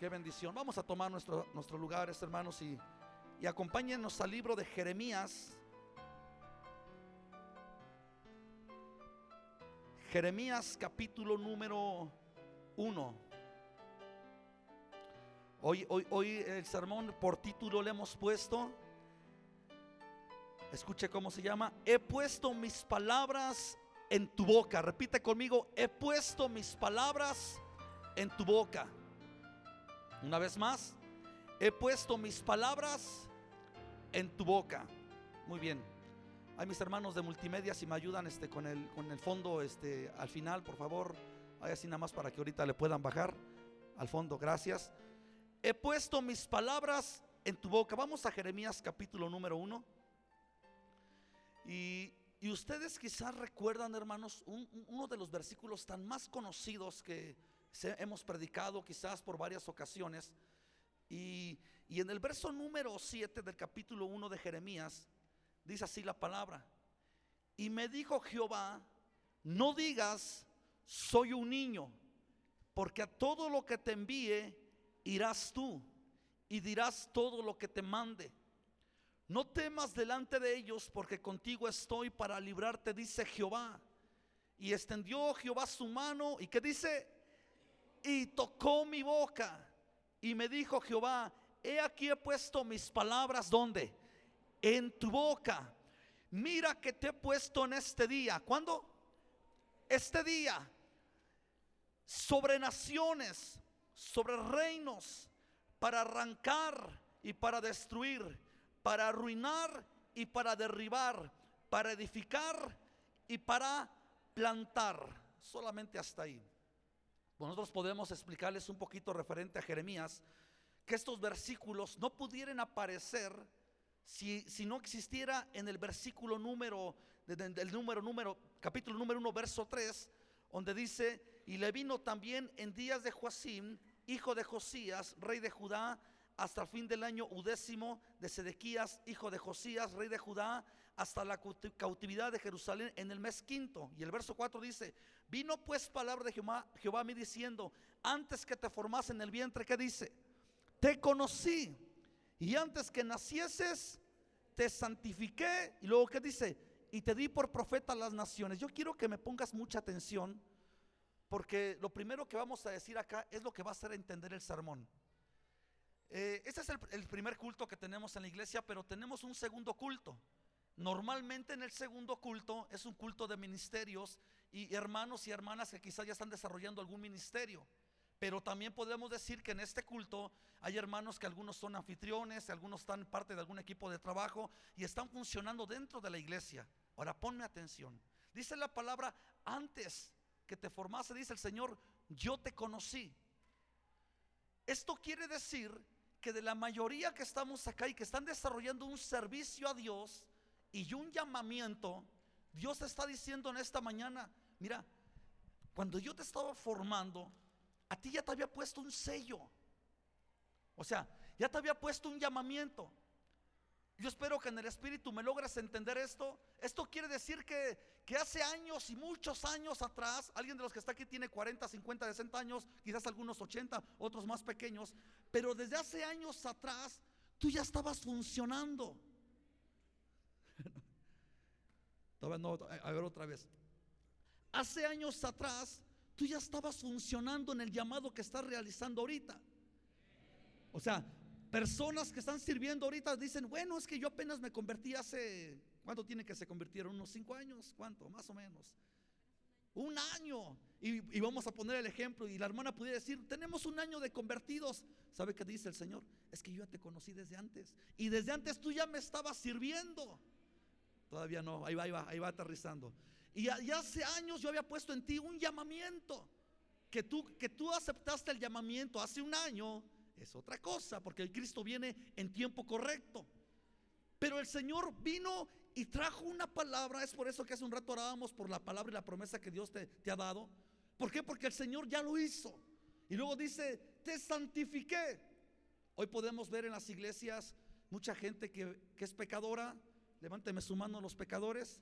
Qué bendición. Vamos a tomar nuestro, nuestros lugares, hermanos, y, y acompáñenos al libro de Jeremías. Jeremías capítulo número 1. Hoy, hoy, hoy el sermón por título le hemos puesto, escuche cómo se llama, he puesto mis palabras en tu boca. Repite conmigo, he puesto mis palabras en tu boca. Una vez más, he puesto mis palabras en tu boca. Muy bien. Hay mis hermanos de multimedia si me ayudan este, con, el, con el fondo este, al final, por favor. Hay así nada más para que ahorita le puedan bajar al fondo. Gracias. He puesto mis palabras en tu boca. Vamos a Jeremías capítulo número uno. Y, y ustedes quizás recuerdan, hermanos, uno de los versículos tan más conocidos que hemos predicado quizás por varias ocasiones. Y, en el verso número 7 del capítulo 1 de Jeremías, dice así la palabra. Y me dijo Jehová, no digas, soy un niño, porque a todo lo que te envíe irás tú y dirás todo lo que te mande. No temas delante de ellos, porque contigo estoy para librarte, dice Jehová. Y extendió Jehová su mano, y que dice, y tocó mi boca y me dijo Jehová, he aquí he puesto mis palabras donde? En tu boca. Mira que te he puesto en este día. ¿Cuándo? Este día. Sobre naciones, sobre reinos, para arrancar y para destruir, para arruinar y para derribar, para edificar y para plantar. Solamente hasta ahí. Nosotros podemos explicarles un poquito referente a Jeremías, que estos versículos no pudieran aparecer si, si no existiera en el versículo número, del número, número, capítulo número 1, verso 3, donde dice, y le vino también en días de Joacim, hijo de Josías, rey de Judá, hasta el fin del año udécimo de Sedequías, hijo de Josías, rey de Judá, hasta la cautividad de Jerusalén en el mes quinto. Y el verso 4 dice, vino pues palabra de Jehová, Jehová a mí diciendo, antes que te formase en el vientre, ¿qué dice? Te conocí y antes que nacieses, te santifiqué. Y luego, ¿qué dice? Y te di por profeta a las naciones. Yo quiero que me pongas mucha atención, porque lo primero que vamos a decir acá es lo que va a hacer entender el sermón. Eh, este es el primer culto que tenemos en la iglesia, pero tenemos un segundo culto. Normalmente en el segundo culto es un culto de ministerios y hermanos y hermanas que quizás ya están desarrollando algún ministerio. Pero también podemos decir que en este culto hay hermanos que algunos son anfitriones, algunos están parte de algún equipo de trabajo y están funcionando dentro de la iglesia. Ahora ponme atención. Dice la palabra, antes que te formase, dice el Señor, yo te conocí. Esto quiere decir que de la mayoría que estamos acá y que están desarrollando un servicio a Dios, y un llamamiento, Dios está diciendo en esta mañana, mira, cuando yo te estaba formando, a ti ya te había puesto un sello. O sea, ya te había puesto un llamamiento. Yo espero que en el Espíritu me logres entender esto. Esto quiere decir que, que, hace años y muchos años atrás, alguien de los que está aquí tiene 40, 50, 60 años, quizás algunos 80, otros más pequeños, pero desde hace años atrás tú ya estabas funcionando. a ver otra vez. Hace años atrás, tú ya estabas funcionando en el llamado que estás realizando ahorita. O sea, personas que están sirviendo ahorita dicen, bueno, es que yo apenas me convertí hace, ¿cuánto tiene que se convirtieron? ¿Unos cinco años? ¿Cuánto? Más o menos. Un año. Y, y, vamos a poner el ejemplo. Y la hermana pudiera decir, tenemos un año de convertidos. ¿Sabe qué dice el Señor? Es que yo ya te conocí desde antes. Y desde antes tú ya me estabas sirviendo. Todavía no, ahí va, ahí va, ahí va aterrizando. Y ya, hace años yo había puesto en ti un llamamiento. Que tú, que tú aceptaste el llamamiento hace un año es otra cosa, porque el Cristo viene en tiempo correcto. Pero el Señor vino y trajo una palabra. Es por eso que hace un rato orábamos por la palabra y la promesa que Dios te, ha dado. ¿Por qué? Porque el Señor ya lo hizo. Y luego dice, te santifiqué. Hoy podemos ver en las iglesias mucha gente que, que es pecadora, Levánteme su mano los pecadores.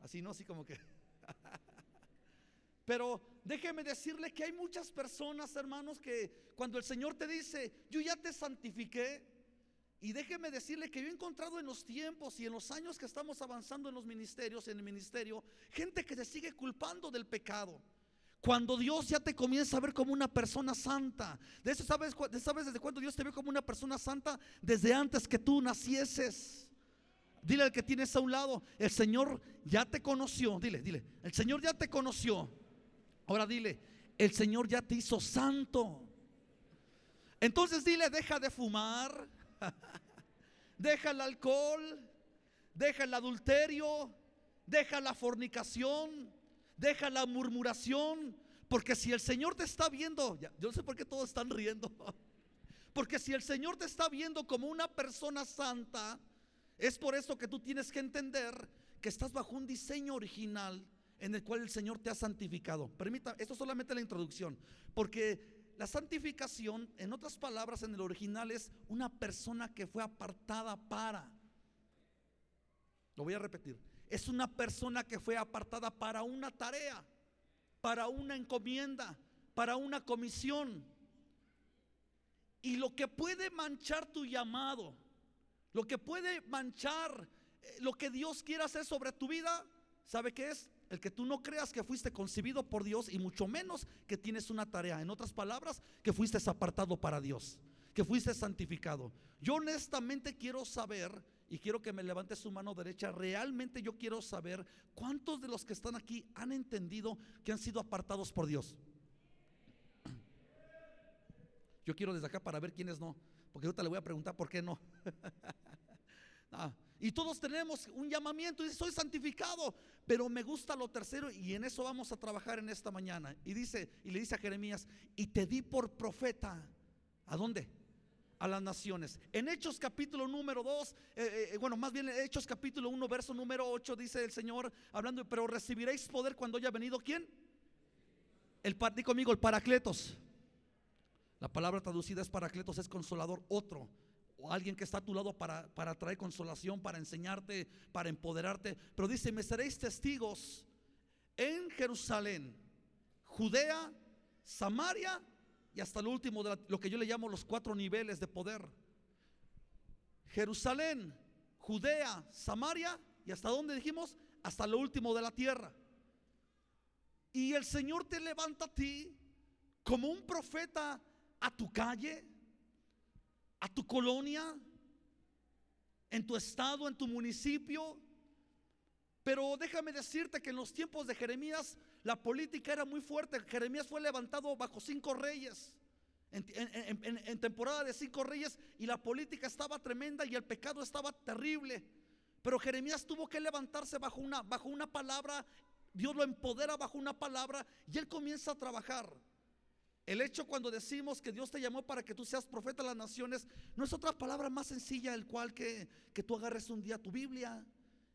Así no, así como que. Pero déjeme decirle que hay muchas personas, hermanos, que cuando el Señor te dice, yo ya te santifiqué, y déjeme decirle que yo he encontrado en los tiempos y en los años que estamos avanzando en los ministerios, en el ministerio, gente que se sigue culpando del pecado. Cuando Dios ya te comienza a ver como una persona santa. De eso sabes, sabes desde cuándo Dios te ve como una persona santa? Desde antes que tú nacieses. Dile al que tienes a un lado, el Señor ya te conoció. Dile, dile, el Señor ya te conoció. Ahora dile, el Señor ya te hizo santo. Entonces dile, deja de fumar, deja el alcohol, deja el adulterio, deja la fornicación, deja la murmuración, porque si el Señor te está viendo, yo no sé por qué todos están riendo, porque si el Señor te está viendo como una persona santa, es por eso que tú tienes que entender que estás bajo un diseño original en el cual el Señor te ha santificado. Permita, esto es solamente la introducción, porque la santificación, en otras palabras, en el original es una persona que fue apartada para. Lo voy a repetir. Es una persona que fue apartada para una tarea, para una encomienda, para una comisión. Y lo que puede manchar tu llamado, lo que puede manchar eh, lo que Dios quiere hacer sobre tu vida, ¿sabe qué es? El que tú no creas que fuiste concebido por Dios y mucho menos que tienes una tarea. En otras palabras, que fuiste apartado para Dios, que fuiste santificado. Yo honestamente quiero saber, y quiero que me levante su mano derecha, realmente yo quiero saber cuántos de los que están aquí han entendido que han sido apartados por Dios. Yo quiero desde acá para ver quiénes no, porque ahorita le voy a preguntar por qué no. ah, y todos tenemos un llamamiento soy santificado, pero me gusta lo tercero y en eso vamos a trabajar en esta mañana. Y dice y le dice a Jeremías, "Y te di por profeta." ¿A dónde? A las naciones. En Hechos capítulo número 2, eh, eh, bueno, más bien en Hechos capítulo 1, verso número 8, dice el Señor, hablando, pero recibiréis poder cuando haya venido quién? El, di conmigo, el paracletos. La palabra traducida es paracletos, es consolador, otro alguien que está a tu lado para, para traer consolación, para enseñarte, para empoderarte. Pero dice, me seréis testigos en Jerusalén, Judea, Samaria y hasta lo último de lo que yo le llamo los cuatro niveles de poder. Jerusalén, Judea, Samaria y hasta dónde dijimos, hasta lo último de la tierra. Y el Señor te levanta a ti como un profeta a tu calle, a tu colonia, en tu estado, en tu municipio. Pero déjame decirte que en los tiempos de Jeremías la política era muy fuerte. Jeremías fue levantado bajo cinco reyes. En, temporada de cinco reyes y la política estaba tremenda y el pecado estaba terrible. Pero Jeremías tuvo que levantarse bajo una, bajo una palabra. Dios lo empodera bajo una palabra y él comienza a trabajar. El hecho cuando decimos que Dios te llamó para que tú seas profeta de las naciones, no es otra palabra más sencilla el cual que, que tú agarres un día tu Biblia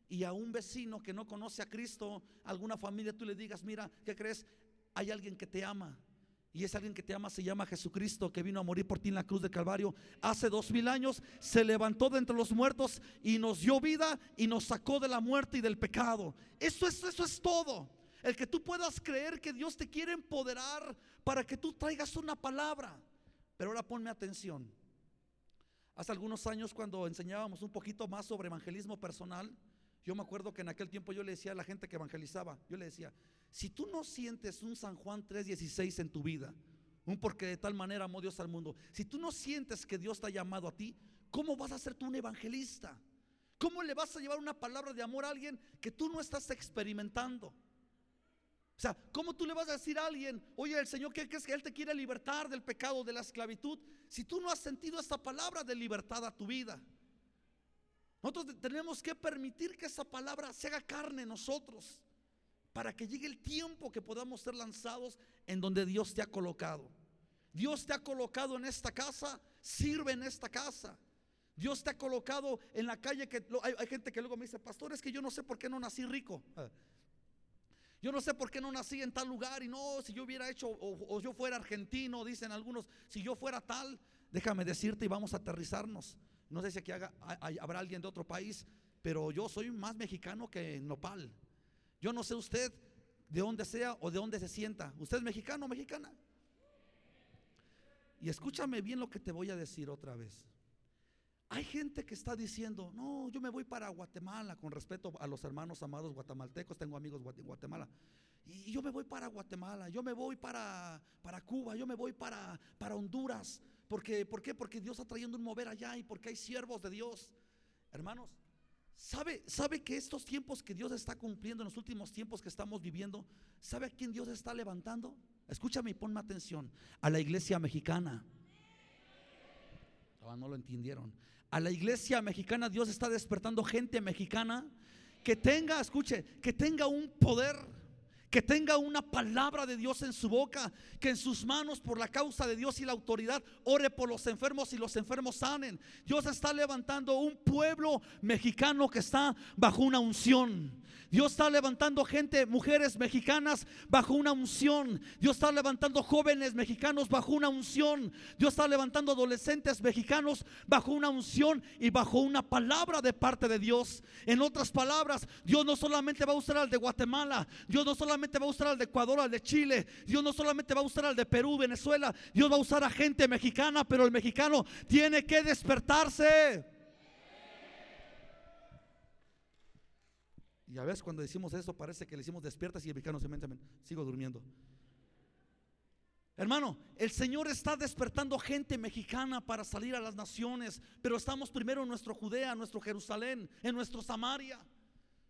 y a un vecino que no conoce a Cristo, alguna familia, tú le digas, mira, ¿qué crees? Hay alguien que te ama. Y ese alguien que te ama se llama Jesucristo, que vino a morir por ti en la cruz de Calvario. Hace dos mil años se levantó de entre los muertos y nos dio vida y nos sacó de la muerte y del pecado. Eso es, eso es todo. El que tú puedas creer que Dios te quiere empoderar para que tú traigas una palabra. Pero ahora ponme atención. Hace algunos años cuando enseñábamos un poquito más sobre evangelismo personal, yo me acuerdo que en aquel tiempo yo le decía a la gente que evangelizaba, yo le decía, si tú no sientes un San Juan 3:16 en tu vida, un porque de tal manera amó Dios al mundo, si tú no sientes que Dios te ha llamado a ti, ¿cómo vas a ser tú un evangelista? ¿Cómo le vas a llevar una palabra de amor a alguien que tú no estás experimentando? O sea, ¿cómo tú le vas a decir a alguien, oye, el Señor, ¿qué es que Él te quiere libertar del pecado, de la esclavitud? Si tú no has sentido esta palabra de libertad a tu vida. Nosotros tenemos que permitir que esa palabra se haga carne en nosotros para que llegue el tiempo que podamos ser lanzados en donde Dios te ha colocado. Dios te ha colocado en esta casa, sirve en esta casa. Dios te ha colocado en la calle que hay, hay gente que luego me dice, pastor, es que yo no sé por qué no nací rico. Yo no sé por qué no nací en tal lugar y no, si yo hubiera hecho o, yo fuera argentino, dicen algunos, si yo fuera tal, déjame decirte y vamos a aterrizarnos. No sé si aquí habrá alguien de otro país, pero yo soy más mexicano que nopal. Yo no sé usted de donde sea o de donde se sienta. ¿Usted es mexicano o mexicana? Y escúchame bien lo que te voy a decir otra vez. Hay gente que está diciendo, no, yo me voy para Guatemala, con respeto a los hermanos amados guatemaltecos, tengo amigos en Guatemala. Y yo me voy para Guatemala, yo me voy para, para Cuba, yo me voy para, para Honduras. Porque, ¿Por qué? Porque Dios está trayendo un mover allá y porque hay siervos de Dios. Hermanos, ¿sabe, ¿sabe que estos tiempos que Dios está cumpliendo, en los últimos tiempos que estamos viviendo, ¿sabe a quién Dios está levantando? Escúchame y ponme atención. A la iglesia mexicana. Ah, no lo entendieron. A la iglesia mexicana Dios está despertando gente mexicana que tenga, escuche, que tenga un poder que tenga una palabra de Dios en su boca, que en sus manos por la causa de Dios y la autoridad ore por los enfermos y los enfermos sanen. Dios está levantando un pueblo mexicano que está bajo una unción. Dios está levantando gente, mujeres mexicanas bajo una unción. Dios está levantando jóvenes mexicanos bajo una unción. Dios está levantando adolescentes mexicanos bajo una unción y bajo una palabra de parte de Dios. En otras palabras, Dios no solamente va a usar al de Guatemala, Dios no solamente va a usar al de Ecuador, al de Chile, Dios no solamente va a usar al de Perú, Venezuela, Dios va a usar a gente mexicana, pero el mexicano tiene que despertarse. Y a veces cuando decimos eso parece que le decimos despiertas y el mexicano se mente, sigo durmiendo. Hermano, el Señor está despertando gente mexicana para salir a las naciones, pero estamos primero en nuestro Judea, en nuestro Jerusalén, en nuestro Samaria.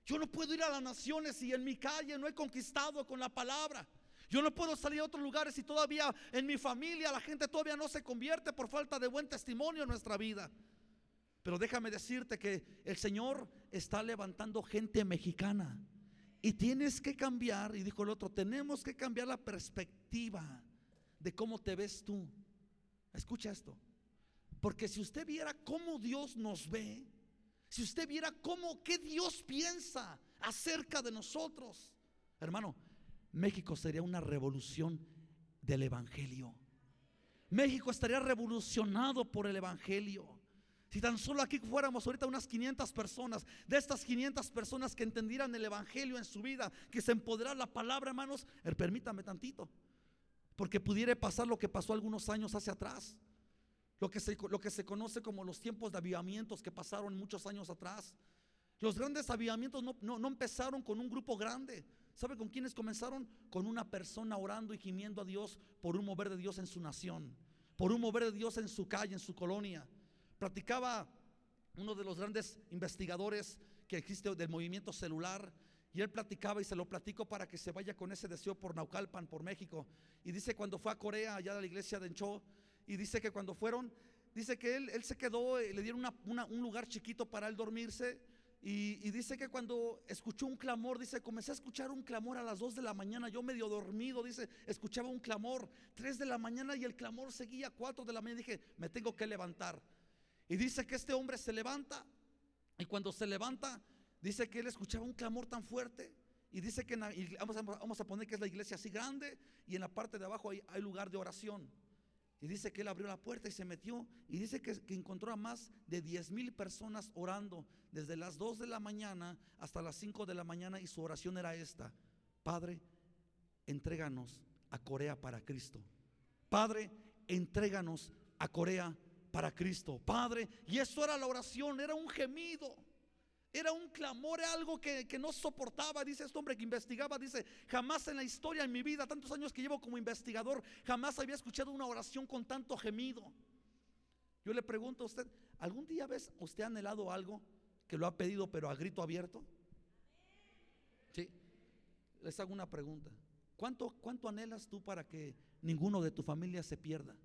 Yo no puedo ir a las naciones si en mi calle no he conquistado con la palabra. Yo no puedo salir a otros lugares si todavía en mi familia la gente todavía no se convierte por falta de buen testimonio en nuestra vida. Pero déjame decirte que el Señor está levantando gente mexicana. Y tienes que cambiar, y dijo el otro, tenemos que cambiar la perspectiva de cómo te ves tú. Escucha esto. Porque si usted viera cómo Dios nos ve, si usted viera cómo, qué Dios piensa acerca de nosotros, hermano, México sería una revolución del Evangelio. México estaría revolucionado por el Evangelio. Si tan solo aquí fuéramos ahorita unas 500 personas, de estas 500 personas que entendieran el Evangelio en su vida, que se empoderara la palabra, hermanos, er, permítame tantito, porque pudiera pasar lo que pasó algunos años hacia atrás, lo que, se, lo que se conoce como los tiempos de avivamientos que pasaron muchos años atrás. Los grandes avivamientos no, no, no empezaron con un grupo grande. ¿Sabe con quiénes comenzaron? Con una persona orando y gimiendo a Dios por un mover de Dios en su nación, por un mover de Dios en su calle, en su colonia. Platicaba uno de los grandes investigadores que existe del movimiento celular. Y él platicaba y se lo platico para que se vaya con ese deseo por Naucalpan, por México. Y dice cuando fue a Corea, allá de la iglesia de Encho, y dice que cuando fueron, dice que él, él se quedó, eh, le dieron un lugar chiquito para él dormirse. Y, y, dice que cuando escuchó un clamor, dice, comencé a escuchar un clamor a las 2 de la mañana, yo medio dormido, dice, escuchaba un clamor, 3 de la mañana y el clamor seguía 4 de la mañana. Dije, me tengo que levantar. Y dice que este hombre se levanta. Y cuando se levanta, dice que él escuchaba un clamor tan fuerte. Y dice que vamos, a, poner que es la iglesia así grande. Y en la parte de abajo hay, lugar de oración. Y dice que él abrió la puerta y se metió. Y dice que, encontró a más de 10 mil personas orando desde las 2 de la mañana hasta las 5 de la mañana. Y su oración era esta: Padre, entréganos a Corea para Cristo. Padre, entréganos a Corea para Cristo, Padre. Y eso era la oración, era un gemido. Era un clamor, algo que, que, no soportaba. Dice este hombre que investigaba, dice, jamás en la historia, en mi vida, tantos años que llevo como investigador, jamás había escuchado una oración con tanto gemido. Yo le pregunto a usted, ¿algún día ves usted ha anhelado algo que lo ha pedido pero a grito abierto? Sí. Les hago una pregunta. ¿Cuánto, cuánto anhelas tú para que ninguno de tu familia se pierda?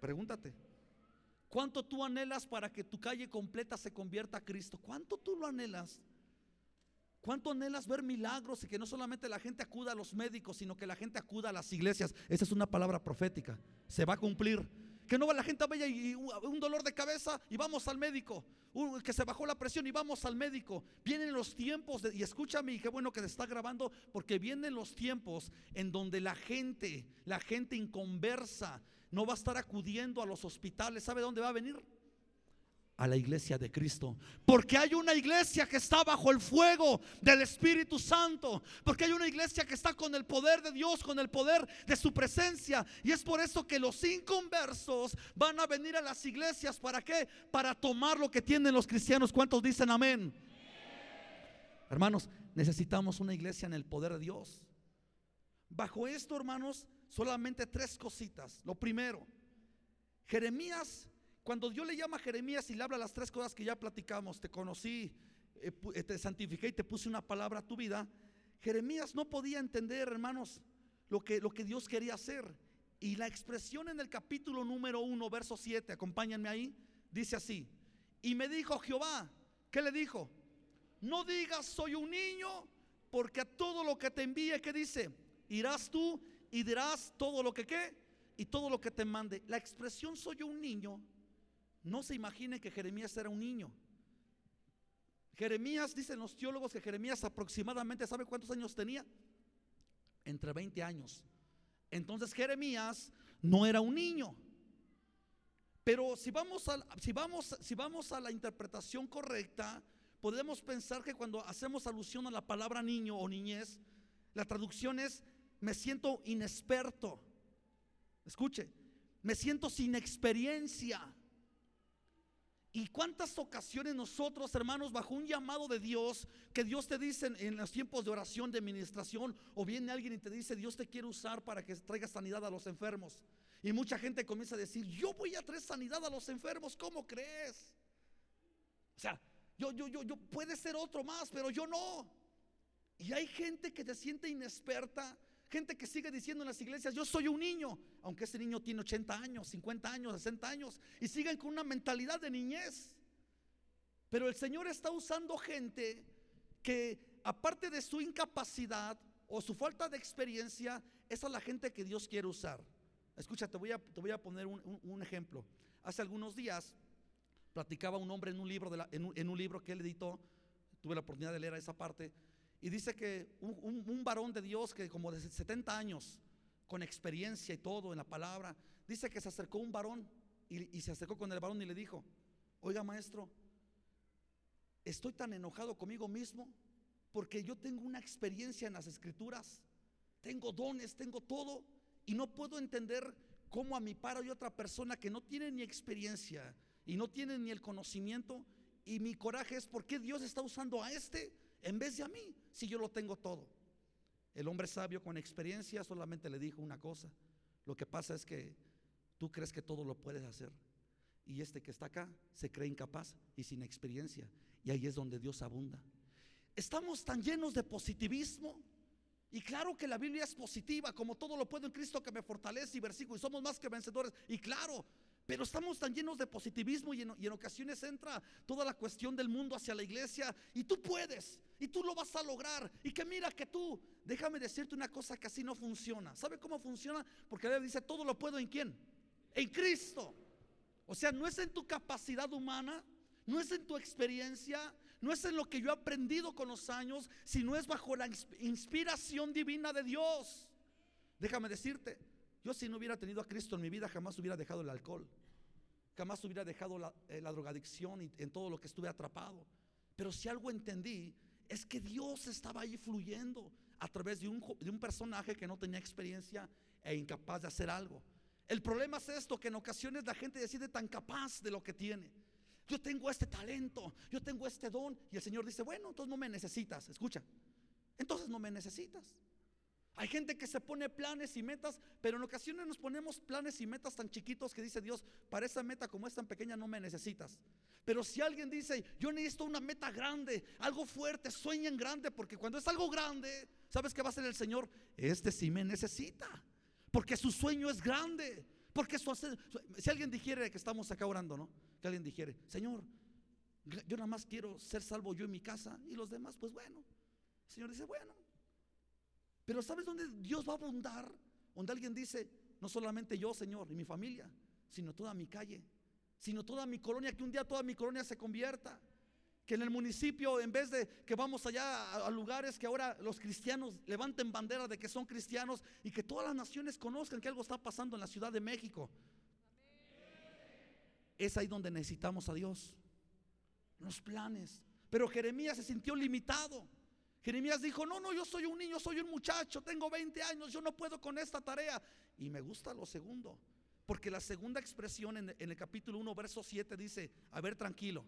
Pregúntate. ¿Cuánto tú anhelas para que tu calle completa se convierta a Cristo? ¿Cuánto tú lo anhelas? ¿Cuánto anhelas ver milagros y que no solamente la gente acuda a los médicos, sino que la gente acuda a las iglesias? Esa es una palabra profética. Se va a cumplir. Que no va la gente vaya y un dolor de cabeza y vamos al médico. Que se bajó la presión y vamos al médico. Vienen los tiempos, y escúchame, qué bueno que te está grabando, porque vienen los tiempos en donde la gente, la gente inconversa, no va a estar acudiendo a los hospitales. ¿Sabe dónde va a venir? a la iglesia de Cristo. Porque hay una iglesia que está bajo el fuego del Espíritu Santo. Porque hay una iglesia que está con el poder de Dios, con el poder de su presencia. Y es por eso que los inconversos van a venir a las iglesias. ¿Para qué? Para tomar lo que tienen los cristianos. ¿Cuántos dicen amén? Hermanos, necesitamos una iglesia en el poder de Dios. Bajo esto, hermanos, solamente tres cositas. Lo primero, Jeremías cuando Dios le llama a Jeremías y le habla las tres cosas que ya platicamos, te conocí, eh, eh, te santifiqué y te puse una palabra a tu vida, Jeremías no podía entender, hermanos, lo que, lo que Dios quería hacer. Y la expresión en el capítulo número 1, verso 7, acompáñenme ahí, dice así, y me dijo Jehová, ¿qué le dijo? No digas soy un niño, porque a todo lo que te envíe, ¿qué dice? Irás tú y dirás todo lo que qué y todo lo que te mande. La expresión soy un niño no se imagine que Jeremías era un niño. Jeremías, dicen los teólogos que Jeremías aproximadamente, ¿sabe cuántos años tenía? Entre 20 años. Entonces Jeremías no era un niño. Pero si vamos si vamos, si vamos a la interpretación correcta, podemos pensar que cuando hacemos alusión a la palabra niño o niñez, la traducción es me siento inexperto. Escuche, me siento sin experiencia. ¿Y cuántas ocasiones nosotros, hermanos, bajo un llamado de Dios, que Dios te dice en, los tiempos de oración, de administración, o viene alguien y te dice, Dios te quiere usar para que traiga sanidad a los enfermos? Y mucha gente comienza a decir, yo voy a traer sanidad a los enfermos, ¿cómo crees? O sea, yo, yo, yo, yo puede ser otro más, pero yo no. Y hay gente que se siente inexperta, Gente que sigue diciendo en las iglesias, yo soy un niño, aunque ese niño tiene 80 años, 50 años, 60 años, y siguen con una mentalidad de niñez. Pero el Señor está usando gente que aparte de su incapacidad o su falta de experiencia, esa es la gente que Dios quiere usar. Escucha, te voy a, te voy a poner un, ejemplo. Hace algunos días platicaba un hombre en un libro, en un libro que él editó, tuve la oportunidad de leer esa parte, y dice que un, varón de Dios que como de 70 años, con experiencia y todo en la palabra, dice que se acercó un varón y, y se acercó con el varón y le dijo, oiga maestro, estoy tan enojado conmigo mismo porque yo tengo una experiencia en las escrituras, tengo dones, tengo todo y no puedo entender cómo a mi par hay otra persona que no tiene ni experiencia y no tiene ni el conocimiento y mi coraje es por qué Dios está usando a este en vez de a mí, si yo lo tengo todo. El hombre sabio con experiencia solamente le dijo una cosa. Lo que pasa es que tú crees que todo lo puedes hacer. Y este que está acá se cree incapaz y sin experiencia. Y ahí es donde Dios abunda. Estamos tan llenos de positivismo. Y claro que la Biblia es positiva, como todo lo puedo en Cristo que me fortalece y versículo. Y somos más que vencedores. Y claro, pero estamos tan llenos de positivismo y en, ocasiones entra toda la cuestión del mundo hacia la iglesia y tú puedes y tú lo vas a lograr y que mira que tú, déjame decirte una cosa que así no funciona. ¿Sabe cómo funciona? Porque la dice, todo lo puedo en quién? En Cristo. O sea, no es en tu capacidad humana, no es en tu experiencia, no es en lo que yo he aprendido con los años, sino es bajo la inspiración divina de Dios. Déjame decirte, yo si no hubiera tenido a Cristo en mi vida, jamás hubiera dejado el alcohol. Jamás hubiera dejado la, eh, drogadicción y en todo lo que estuve atrapado. Pero si algo entendí, es que Dios estaba ahí fluyendo a través de un, de un personaje que no tenía experiencia e incapaz de hacer algo. El problema es esto, que en ocasiones la gente decide tan capaz de lo que tiene. Yo tengo este talento, yo tengo este don. Y el Señor dice, bueno, entonces no me necesitas. Escucha, entonces no me necesitas. Hay gente que se pone planes y metas, pero en ocasiones nos ponemos planes y metas tan chiquitos que dice Dios, para esa meta como es tan pequeña no me necesitas. Pero si alguien dice, yo necesito una meta grande, algo fuerte, sueña en grande, porque cuando es algo grande, ¿sabes qué va a hacer el Señor? Este sí me necesita, porque su sueño es grande, porque su, si alguien dijere que estamos acá orando, ¿no? Que alguien dijere, Señor, yo nada más quiero ser salvo yo en mi casa y los demás, pues bueno. El Señor dice, bueno, pero ¿sabes dónde Dios va a abundar? Donde alguien dice, no solamente yo, Señor, y mi familia, sino toda mi calle, sino toda mi colonia, que un día toda mi colonia se convierta. Que en el municipio, en vez de que vamos allá a, lugares que ahora los cristianos levanten bandera de que son cristianos y que todas las naciones conozcan que algo está pasando en la Ciudad de México. Es ahí donde necesitamos a Dios. los planes. Pero Jeremías se sintió limitado. Jeremías dijo, no, no, yo soy un niño, soy un muchacho, tengo 20 años, yo no puedo con esta tarea. Y me gusta lo segundo, porque la segunda expresión en, el capítulo 1, verso 7 dice, a ver, tranquilo,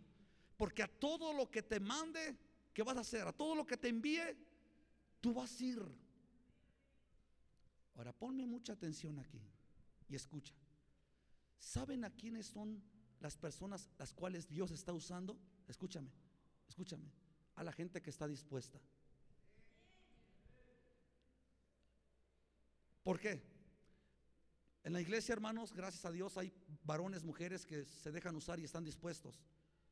porque a todo lo que te mande, ¿qué vas a hacer? A todo lo que te envíe, tú vas a ir. Ahora ponme mucha atención aquí y escucha. ¿Saben a quiénes son las personas las cuales Dios está usando? Escúchame. Escúchame, a la gente que está dispuesta. ¿Por qué? En la iglesia, hermanos, gracias a Dios hay varones, mujeres que se dejan usar y están dispuestos.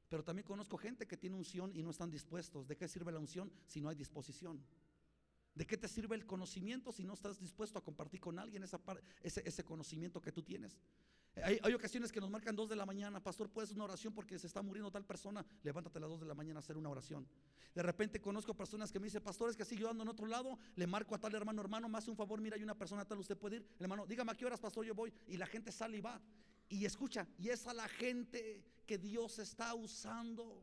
Pero también conozco gente que tiene unción y no están dispuestos. ¿De qué sirve la unción si no hay disposición? ¿De qué te sirve el conocimiento si no estás dispuesto a compartir con alguien ese, ese conocimiento que tú tienes? Hay, ocasiones que nos marcan dos de la mañana, pastor, puedes una oración porque se está muriendo tal persona, levántate a las dos de la mañana a hacer una oración. De repente conozco personas que me dicen, pastores, que así yo ando en otro lado, le marco a tal hermano, hermano, me hace un favor, mira, hay una persona tal, usted puede ir, hermano, dígame a qué horas, pastor, yo voy, y la gente sale y va, y escucha, y es a la gente que Dios está usando,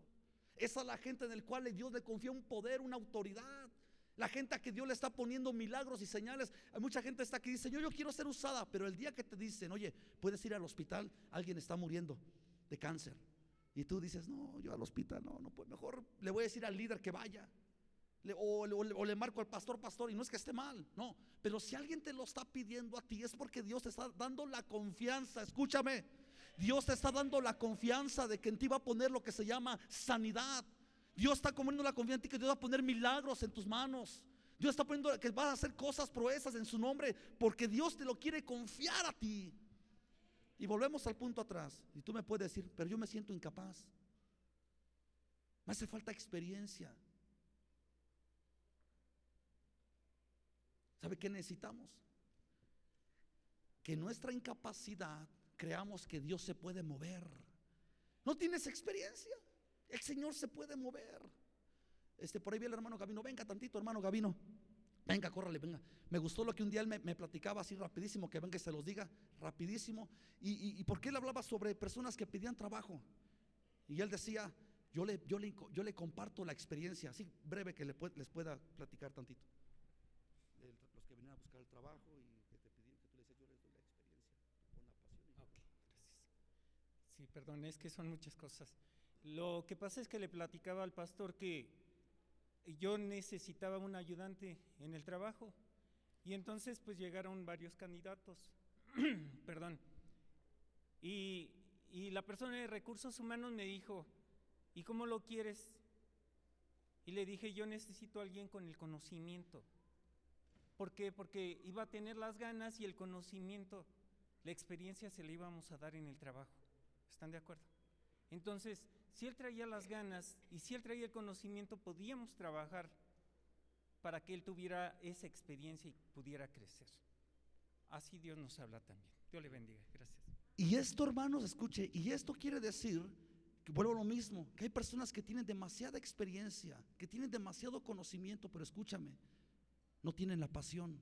es a la gente en el cual Dios le confía un poder, una autoridad. La gente a que Dios le está poniendo milagros y señales. Hay mucha gente está que dice, yo, quiero ser usada, pero el día que te dicen, oye, puedes ir al hospital, alguien está muriendo de cáncer. Y tú dices, no, yo al hospital, no, no, pues mejor le voy a decir al líder que vaya. o, o, le marco al pastor, pastor, y no es que esté mal, no. Pero si alguien te lo está pidiendo a ti, es porque Dios te está dando la confianza, escúchame. Dios te está dando la confianza de que en ti va a poner lo que se llama sanidad. Dios está comiendo la confianza en ti que Dios va a poner milagros en tus manos. Dios está poniendo que vas a hacer cosas proezas en su nombre porque Dios te lo quiere confiar a ti. Y volvemos al punto atrás. Y tú me puedes decir, pero yo me siento incapaz. Me hace falta experiencia. ¿Sabe qué necesitamos? Que nuestra incapacidad creamos que Dios se puede mover. ¿No tienes experiencia? El Señor se puede mover. Este, por ahí vi el hermano Gavino, venga tantito, hermano Gavino. Venga, córrale, venga. Me gustó lo que un día él me, platicaba así rapidísimo, que venga y se los diga rapidísimo. Y, y, porque él hablaba sobre personas que pedían trabajo. Y él decía, yo le, yo le, yo le comparto la experiencia, así breve que les pueda platicar tantito. Los que venían a buscar el trabajo y que te pidieron que tú les decías, yo les doy la experiencia, ok, gracias. Sí, perdón, es que son muchas cosas. Lo que pasa es que le platicaba al pastor que yo necesitaba un ayudante en el trabajo y entonces pues llegaron varios candidatos, perdón, y, y la persona de recursos humanos me dijo, ¿y cómo lo quieres? Y le dije, yo necesito a alguien con el conocimiento. ¿Por qué? Porque iba a tener las ganas y el conocimiento, la experiencia se le íbamos a dar en el trabajo. ¿Están de acuerdo? Entonces, si él traía las ganas y si él traía el conocimiento, podíamos trabajar para que él tuviera esa experiencia y pudiera crecer. Así Dios nos habla también. Dios le bendiga. Gracias. Y esto, hermanos, escuche, y esto quiere decir que vuelvo a lo mismo, que hay personas que tienen demasiada experiencia, que tienen demasiado conocimiento, pero escúchame, no tienen la pasión.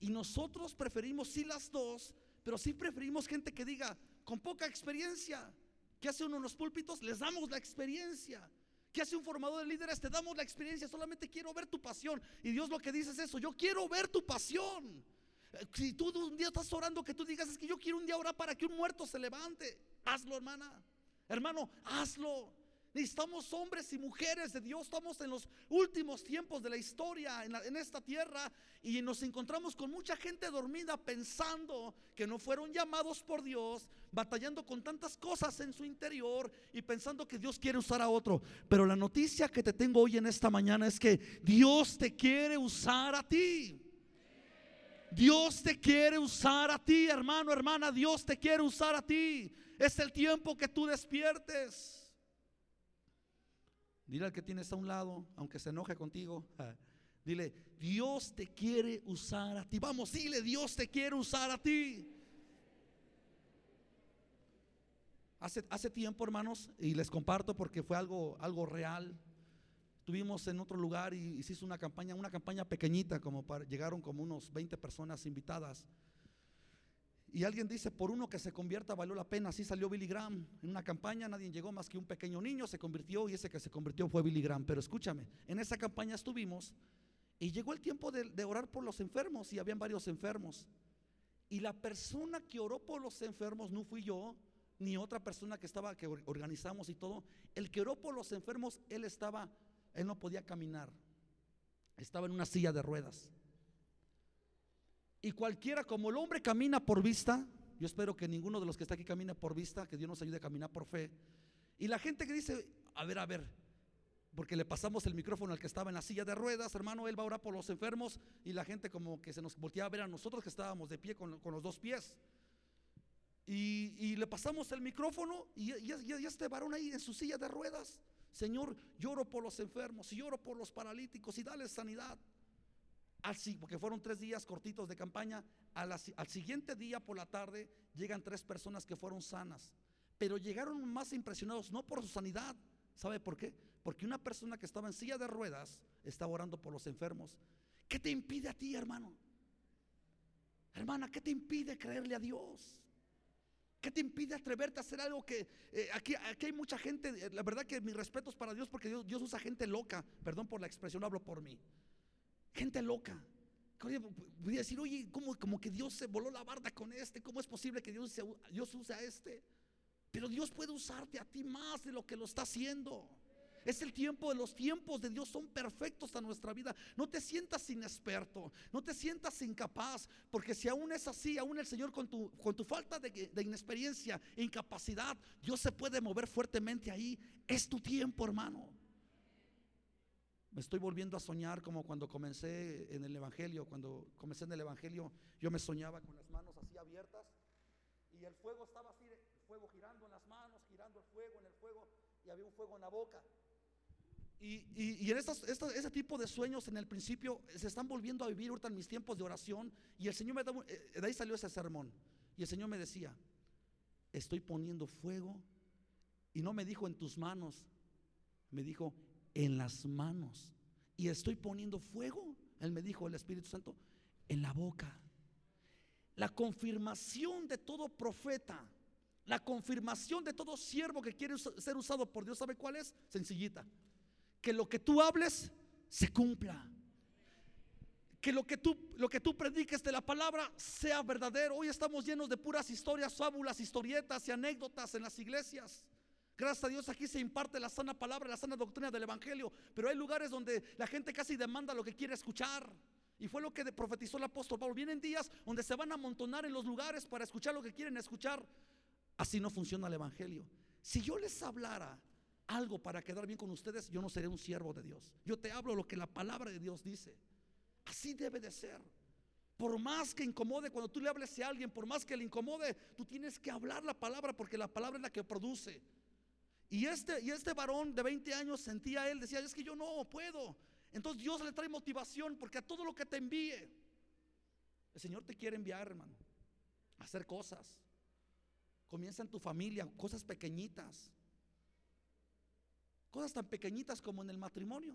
Y nosotros preferimos sí las dos, pero sí preferimos gente que diga, con poca experiencia, ¿Qué hace uno en los púlpitos? Les damos la experiencia. ¿Qué hace un formador de líderes? Te damos la experiencia. Solamente quiero ver tu pasión. Y Dios lo que dice es eso. Yo quiero ver tu pasión. Si tú un día estás orando, que tú digas, es que yo quiero un día orar para que un muerto se levante. Hazlo, hermana. Hermano, hazlo. Necesitamos hombres y mujeres de Dios. Estamos en los últimos tiempos de la historia en, esta tierra y nos encontramos con mucha gente dormida pensando que no fueron llamados por Dios, batallando con tantas cosas en su interior y pensando que Dios quiere usar a otro. Pero la noticia que te tengo hoy en esta mañana es que Dios te quiere usar a ti. Dios te quiere usar a ti, hermano, hermana. Dios te quiere usar a ti. Es el tiempo que tú despiertes. Dile al que tienes a un lado, aunque se enoje contigo, dile, Dios te quiere usar a ti. Vamos, dile, Dios te quiere usar a ti. Hace, hace tiempo, hermanos, y les comparto porque fue algo, algo real. Tuvimos en otro lugar y, hizo una campaña, una campaña pequeñita, como para, llegaron como unos 20 personas invitadas. Y, alguien dice, por uno que se convierta valió la pena. Así salió Billy Graham. En una campaña nadie llegó más que un pequeño niño, se convirtió y ese que se convirtió fue Billy Graham. Pero escúchame, en esa campaña estuvimos y llegó el tiempo de, de orar por los enfermos y habían varios enfermos. Y la persona que oró por los enfermos no fui yo, ni otra persona que estaba, que organizamos y todo. El que oró por los enfermos, él estaba, él no podía caminar. Estaba en una silla de ruedas. Y cualquiera, como el hombre camina por vista, yo espero que ninguno de los que está aquí camine por vista, que Dios nos ayude a caminar por fe. Y la gente que dice, a ver, a ver, porque le pasamos el micrófono al que estaba en la silla de ruedas, hermano, él va a orar por los enfermos y la gente como que se nos volteaba a ver a nosotros que estábamos de pie con, los dos pies. Y, le pasamos el micrófono y ya, este varón ahí en su silla de ruedas. Señor, lloro por los enfermos y lloro por los paralíticos y dale sanidad. Así, porque fueron tres días cortitos de campaña. al siguiente día por la tarde llegan tres personas que fueron sanas. Pero llegaron más impresionados, no por su sanidad. ¿Sabe por qué? Porque una persona que estaba en silla de ruedas estaba orando por los enfermos. ¿Qué te impide a ti, hermano? Hermana, ¿qué te impide creerle a Dios? ¿Qué te impide atreverte a hacer algo que eh, aquí, hay mucha gente, eh, la verdad que mis respetos para Dios porque Dios, Dios usa gente loca, perdón por la expresión, hablo por mí. Gente loca. Voy a decir, oye, ¿cómo, como que Dios se voló la barda con este? ¿Cómo es posible que Dios, Dios use a este? Pero Dios puede usarte a ti más de lo que lo está haciendo. Es el tiempo de los tiempos de Dios son perfectos a nuestra vida. No te sientas inexperto, no te sientas incapaz, porque si aún es así, aún el Señor con tu, con tu falta de, de inexperiencia incapacidad, Dios se puede mover fuertemente ahí. Es tu tiempo, hermano. Me estoy volviendo a soñar como cuando comencé en el Evangelio. Cuando comencé en el Evangelio, yo me soñaba con las manos así abiertas y el fuego estaba así, el fuego girando en las manos, girando el fuego en el fuego y había un fuego en la boca. Y, en ese tipo de sueños en el principio se están volviendo a vivir ahorita en mis tiempos de oración. Y el Señor me da, eh, de ahí salió ese sermón. Y el Señor me decía, estoy poniendo fuego. Y no me dijo en tus manos, me dijo en las manos. Y estoy poniendo fuego, él me dijo el Espíritu Santo, en la boca. La confirmación de todo profeta, la confirmación de todo siervo que quiere ser usado por Dios, ¿sabe cuál es? Sencillita que lo que tú hables se cumpla. Que lo que tú lo que tú prediques de la palabra sea verdadero. Hoy estamos llenos de puras historias, fábulas, historietas y anécdotas en las iglesias. Gracias a Dios aquí se imparte la sana palabra, la sana doctrina del evangelio, pero hay lugares donde la gente casi demanda lo que quiere escuchar. Y fue lo que profetizó el apóstol Pablo. Vienen días donde se van a amontonar en los lugares para escuchar lo que quieren escuchar. Así no funciona el evangelio. Si yo les hablara algo para quedar bien con ustedes, yo no seré un siervo de Dios. Yo te hablo lo que la palabra de Dios dice. Así debe de ser. Por más que incomode, cuando tú le hables a alguien, por más que le incomode, tú tienes que hablar la palabra porque la palabra es la que produce. Y este, y este varón de 20 años sentía él, decía, es que yo no puedo. Entonces Dios le trae motivación porque a todo lo que te envíe, el Señor te quiere enviar, hermano, a hacer cosas. Comienza en tu familia, cosas pequeñitas. Cosas tan pequeñitas como en el matrimonio.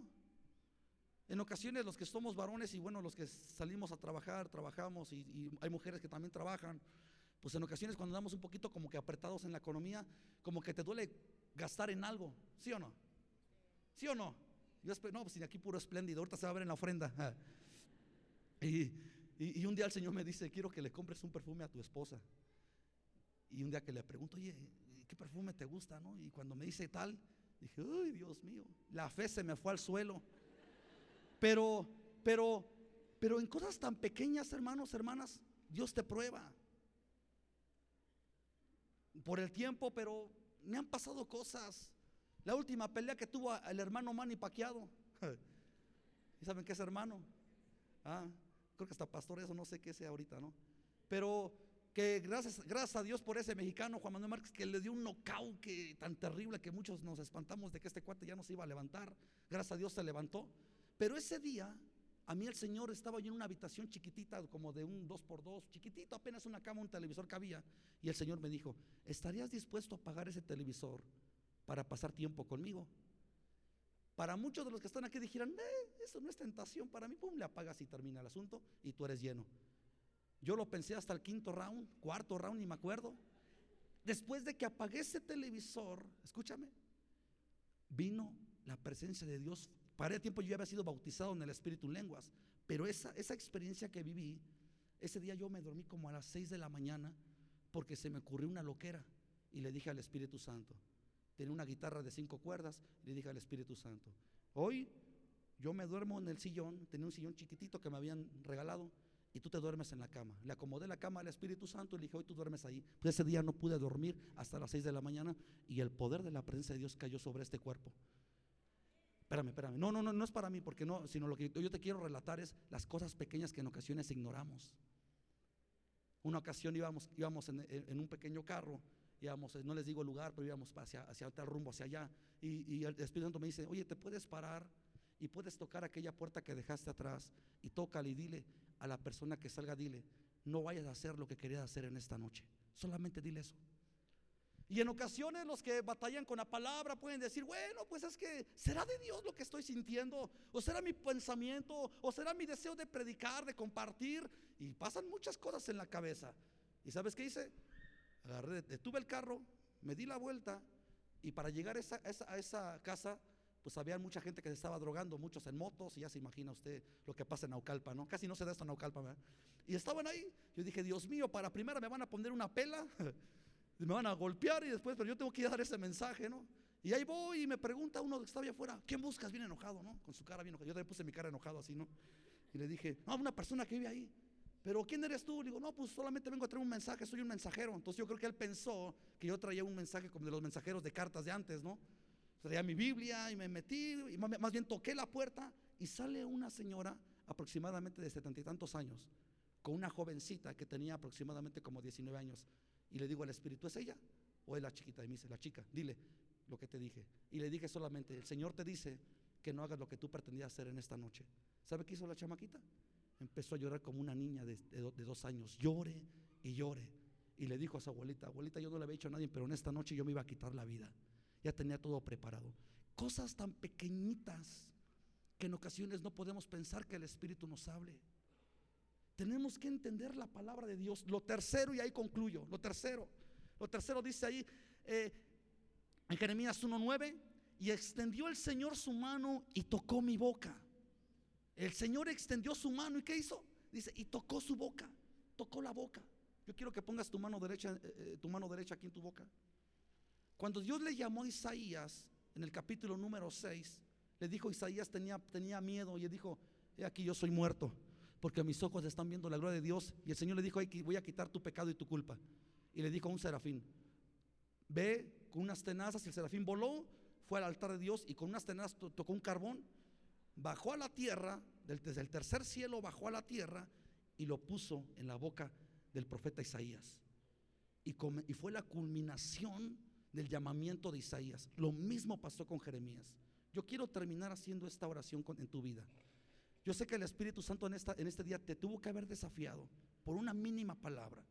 En ocasiones los que somos varones y bueno, los que salimos a trabajar, trabajamos y, hay mujeres que también trabajan, pues en ocasiones cuando andamos un poquito como que apretados en la economía, como que te duele gastar en algo, ¿sí o no? ¿Sí o no? Yo no, pues aquí puro espléndido, ahorita se va a ver en la ofrenda. Y, un día el Señor me dice, quiero que le compres un perfume a tu esposa. Y un día que le pregunto, oye, ¿qué perfume te gusta? Y cuando me dice tal, Dije, ay Dios mío, la fe se me fue al suelo. Pero, pero, pero en cosas tan pequeñas, hermanos, hermanas, Dios te prueba. Por el tiempo, pero me han pasado cosas. La última pelea que tuvo el hermano Manny Paqueado. ¿Y saben qué es hermano? Ah, creo que hasta pastor eso, no sé qué sea ahorita, ¿no? Pero que gracias, gracias a Dios por ese mexicano Juan Manuel Márquez que le dio un knockout que, tan terrible que muchos nos espantamos de que este cuate ya no se iba a levantar. Gracias a Dios se levantó. Pero ese día, a mí el Señor estaba yo en una habitación chiquitita, como de un 2 por 2 chiquitito, apenas una cama, un televisor cabía. Y el Señor me dijo, ¿estarías dispuesto a pagar ese televisor para pasar tiempo conmigo? Para muchos de los que están aquí dijeran, eh, eso no es tentación. Para mí, pum, le apagas y termina el asunto y tú eres lleno. Yo lo pensé hasta el quinto round, cuarto round, ni me acuerdo. Después de que apagué ese televisor, escúchame, vino la presencia de Dios. Para el tiempo yo había sido bautizado en el Espíritu en lenguas, pero esa, esa experiencia que viví, ese día yo me dormí como a las 6 de la mañana porque se me ocurrió una loquera y le dije al Espíritu Santo, tenía una guitarra de cinco cuerdas, le dije al Espíritu Santo, hoy yo me duermo en el sillón, tenía un sillón chiquitito que me habían regalado y tú te duermes en la cama. Le acomodé la cama al Espíritu Santo y le dije, hoy tú duermes ahí. Pues ese día no pude dormir hasta las 6 de la mañana y el poder de la presencia de Dios cayó sobre este cuerpo. Espérame, espérame. No, no, no, no es para mí, porque no, sino lo que yo te quiero relatar es las cosas pequeñas que en ocasiones ignoramos. Una ocasión íbamos, íbamos en, un pequeño carro, íbamos, no les digo lugar, pero íbamos hacia, hacia tal rumbo, hacia allá. Y, y el Espíritu Santo me dice, oye, ¿te puedes parar? y puedes tocar aquella puerta que dejaste atrás y tócale y dile a la persona que salga, dile, no vayas a hacer lo que querías hacer en esta noche. Solamente dile eso. Y en ocasiones los que batallan con la palabra pueden decir, bueno, pues es que será de Dios lo que estoy sintiendo, o será mi pensamiento, o será mi deseo de predicar, de compartir. Y pasan muchas cosas en la cabeza. ¿Y sabes qué hice? Agarré, detuve el carro, me di la vuelta y para llegar a esa, a esa casa pues había mucha gente que se estaba drogando, muchos en motos, y ya se imagina usted lo que pasa en Naucalpa, ¿no? Casi no se da esto en Naucalpa, ¿verdad? Y estaban ahí, yo dije, Dios mío, para primera me van a poner una pela, me van a golpear y después, pero yo tengo que dar ese mensaje, ¿no? Y ahí voy y me pregunta uno que está allá afuera, ¿quién buscas? Bien enojado, ¿no? Con su cara bien enojado. Yo le puse mi cara enojado así, ¿no? Y le dije, no, una persona que vive ahí. Pero ¿quién eres tú? Le digo, no, pues solamente vengo a traer un mensaje, soy un mensajero. Entonces yo creo que él pensó que yo traía un mensaje como de los mensajeros de cartas de antes, ¿no? traía mi Biblia y me metí, y más bien toqué la puerta y sale una señora aproximadamente de setenta y tantos años, con una jovencita que tenía aproximadamente como 19 años. Y le digo al Espíritu, ¿es ella? ¿O es la chiquita? Y me dice, la chica, dile lo que te dije. Y le dije solamente, el Señor te dice que no hagas lo que tú pretendías hacer en esta noche. ¿Sabe qué hizo la chamaquita? Empezó a llorar como una niña de, de dos años. Llore y llore. Y le dijo a su abuelita, abuelita, yo no le había dicho a nadie, pero en esta noche yo me iba a quitar la vida ya tenía todo preparado. Cosas tan pequeñitas que en ocasiones no podemos pensar que el Espíritu nos hable. Tenemos que entender la palabra de Dios. Lo tercero, y ahí concluyo, lo tercero, lo tercero dice ahí eh, en Jeremías 1.9, y extendió el Señor su mano y tocó mi boca. El Señor extendió su mano y ¿qué hizo? Dice, y tocó su boca, tocó la boca. Yo quiero que pongas tu mano derecha, eh, eh, tu mano derecha aquí en tu boca. Cuando Dios le llamó a Isaías en el capítulo número 6, le dijo Isaías tenía, tenía miedo y le dijo, he aquí yo soy muerto, porque mis ojos están viendo la gloria de Dios. Y el Señor le dijo, voy a quitar tu pecado y tu culpa. Y le dijo a un serafín, ve con unas tenazas, el serafín voló, fue al altar de Dios y con unas tenazas tocó un carbón, bajó a la tierra, desde el tercer cielo bajó a la tierra y lo puso en la boca del profeta Isaías. Y fue la culminación del llamamiento de Isaías. Lo mismo pasó con Jeremías. Yo quiero terminar haciendo esta oración en tu vida. Yo sé que el Espíritu Santo en, esta, en este día te tuvo que haber desafiado por una mínima palabra.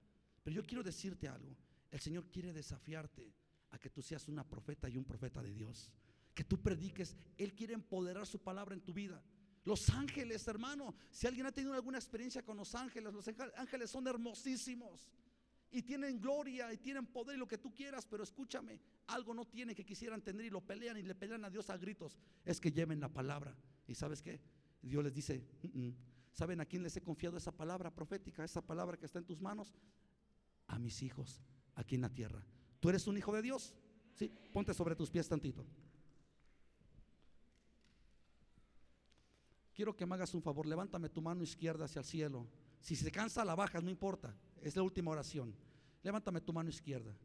Pero yo quiero decirte algo. El Señor quiere desafiarte a que tú seas una profeta y un profeta de Dios. Que tú prediques. Él quiere empoderar su palabra en tu vida. Los ángeles, hermano. Si alguien ha tenido alguna experiencia con los ángeles, los ángeles son hermosísimos y tienen gloria y tienen poder y lo que tú quieras, pero escúchame, algo no tiene que quisieran tener y lo pelean y le pelean a Dios a gritos, es que lleven la palabra. ¿Y sabes qué? Dios les dice, ¿saben a quién les he confiado esa palabra profética, esa palabra que está en tus manos? A mis hijos aquí en la tierra. ¿Tú eres un hijo de Dios? Sí, ponte sobre tus pies tantito. Quiero que me hagas un favor, levántame tu mano izquierda hacia el cielo. Si se cansa, la bajas, no importa. Es la última oración. Levántame tu mano izquierda.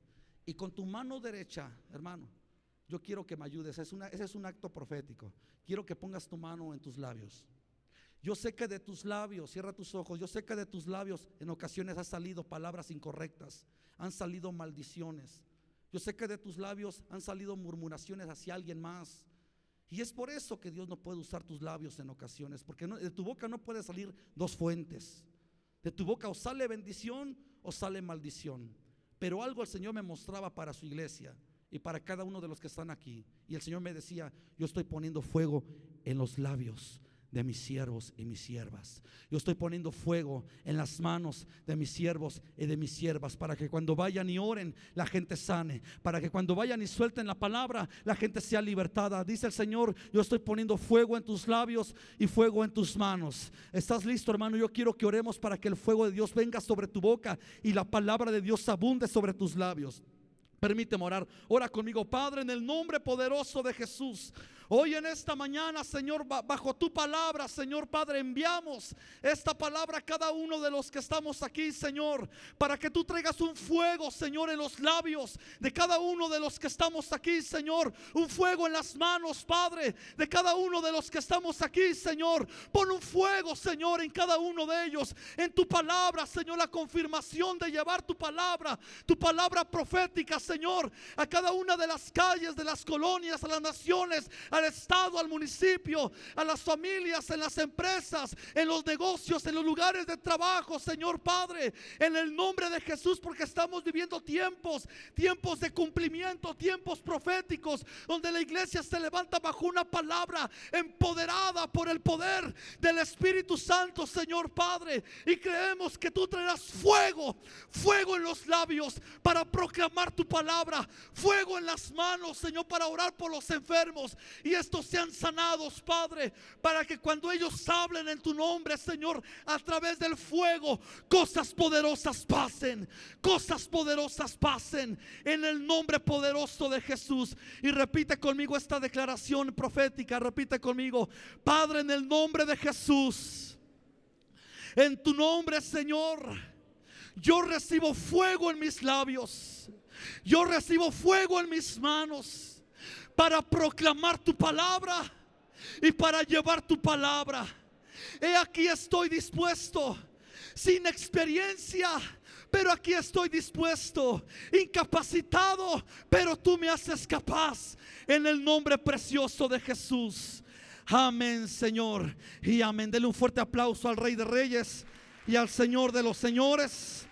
Y con tu mano derecha, hermano, yo quiero que me ayudes. Es ese es un acto profético. Quiero que pongas tu mano en tus labios. Yo sé que de tus labios, cierra tus ojos, yo sé que de tus labios en ocasiones han salido palabras incorrectas, han salido maldiciones. Yo sé que de tus labios han salido murmuraciones hacia alguien más. Y es por eso que Dios no puede usar tus labios en ocasiones, porque de tu boca no puede salir dos fuentes. De tu boca o sale bendición o sale maldición. Pero algo el Señor me mostraba para su iglesia y para cada uno de los que están aquí. Y el Señor me decía, yo estoy poniendo fuego en los labios de mis siervos y mis siervas. Yo estoy poniendo fuego en las manos de mis siervos y de mis siervas para que cuando vayan y oren la gente sane, para que cuando vayan y suelten la palabra la gente sea libertada. Dice el Señor, yo estoy poniendo fuego en tus labios y fuego en tus manos. ¿Estás listo, hermano? Yo quiero que oremos para que el fuego de Dios venga sobre tu boca y la palabra de Dios abunde sobre tus labios. Permíteme orar. Ora conmigo, Padre, en el nombre poderoso de Jesús. Hoy en esta mañana, Señor, bajo tu palabra, Señor Padre, enviamos esta palabra a cada uno de los que estamos aquí, Señor, para que tú traigas un fuego, Señor, en los labios de cada uno de los que estamos aquí, Señor. Un fuego en las manos, Padre, de cada uno de los que estamos aquí, Señor. Pon un fuego, Señor, en cada uno de ellos. En tu palabra, Señor, la confirmación de llevar tu palabra, tu palabra profética, Señor, a cada una de las calles, de las colonias, a las naciones, al Estado, al municipio, a las familias, en las empresas, en los negocios, en los lugares de trabajo, Señor Padre, en el nombre de Jesús, porque estamos viviendo tiempos, tiempos de cumplimiento, tiempos proféticos, donde la iglesia se levanta bajo una palabra empoderada por el poder del Espíritu Santo, Señor Padre, y creemos que tú traerás fuego, fuego en los labios para proclamar tu palabra, fuego en las manos, Señor, para orar por los enfermos y estos sean sanados, Padre, para que cuando ellos hablen en tu nombre, Señor, a través del fuego, cosas poderosas pasen, cosas poderosas pasen en el nombre poderoso de Jesús. Y repite conmigo esta declaración profética, repite conmigo, Padre, en el nombre de Jesús, en tu nombre, Señor, yo recibo fuego en mis labios. Yo recibo fuego en mis manos para proclamar tu palabra y para llevar tu palabra. He aquí estoy dispuesto, sin experiencia, pero aquí estoy dispuesto, incapacitado, pero tú me haces capaz en el nombre precioso de Jesús. Amén, Señor. Y amén. Dele un fuerte aplauso al Rey de Reyes y al Señor de los Señores,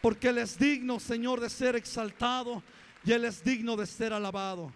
porque Él es digno, Señor, de ser exaltado y Él es digno de ser alabado.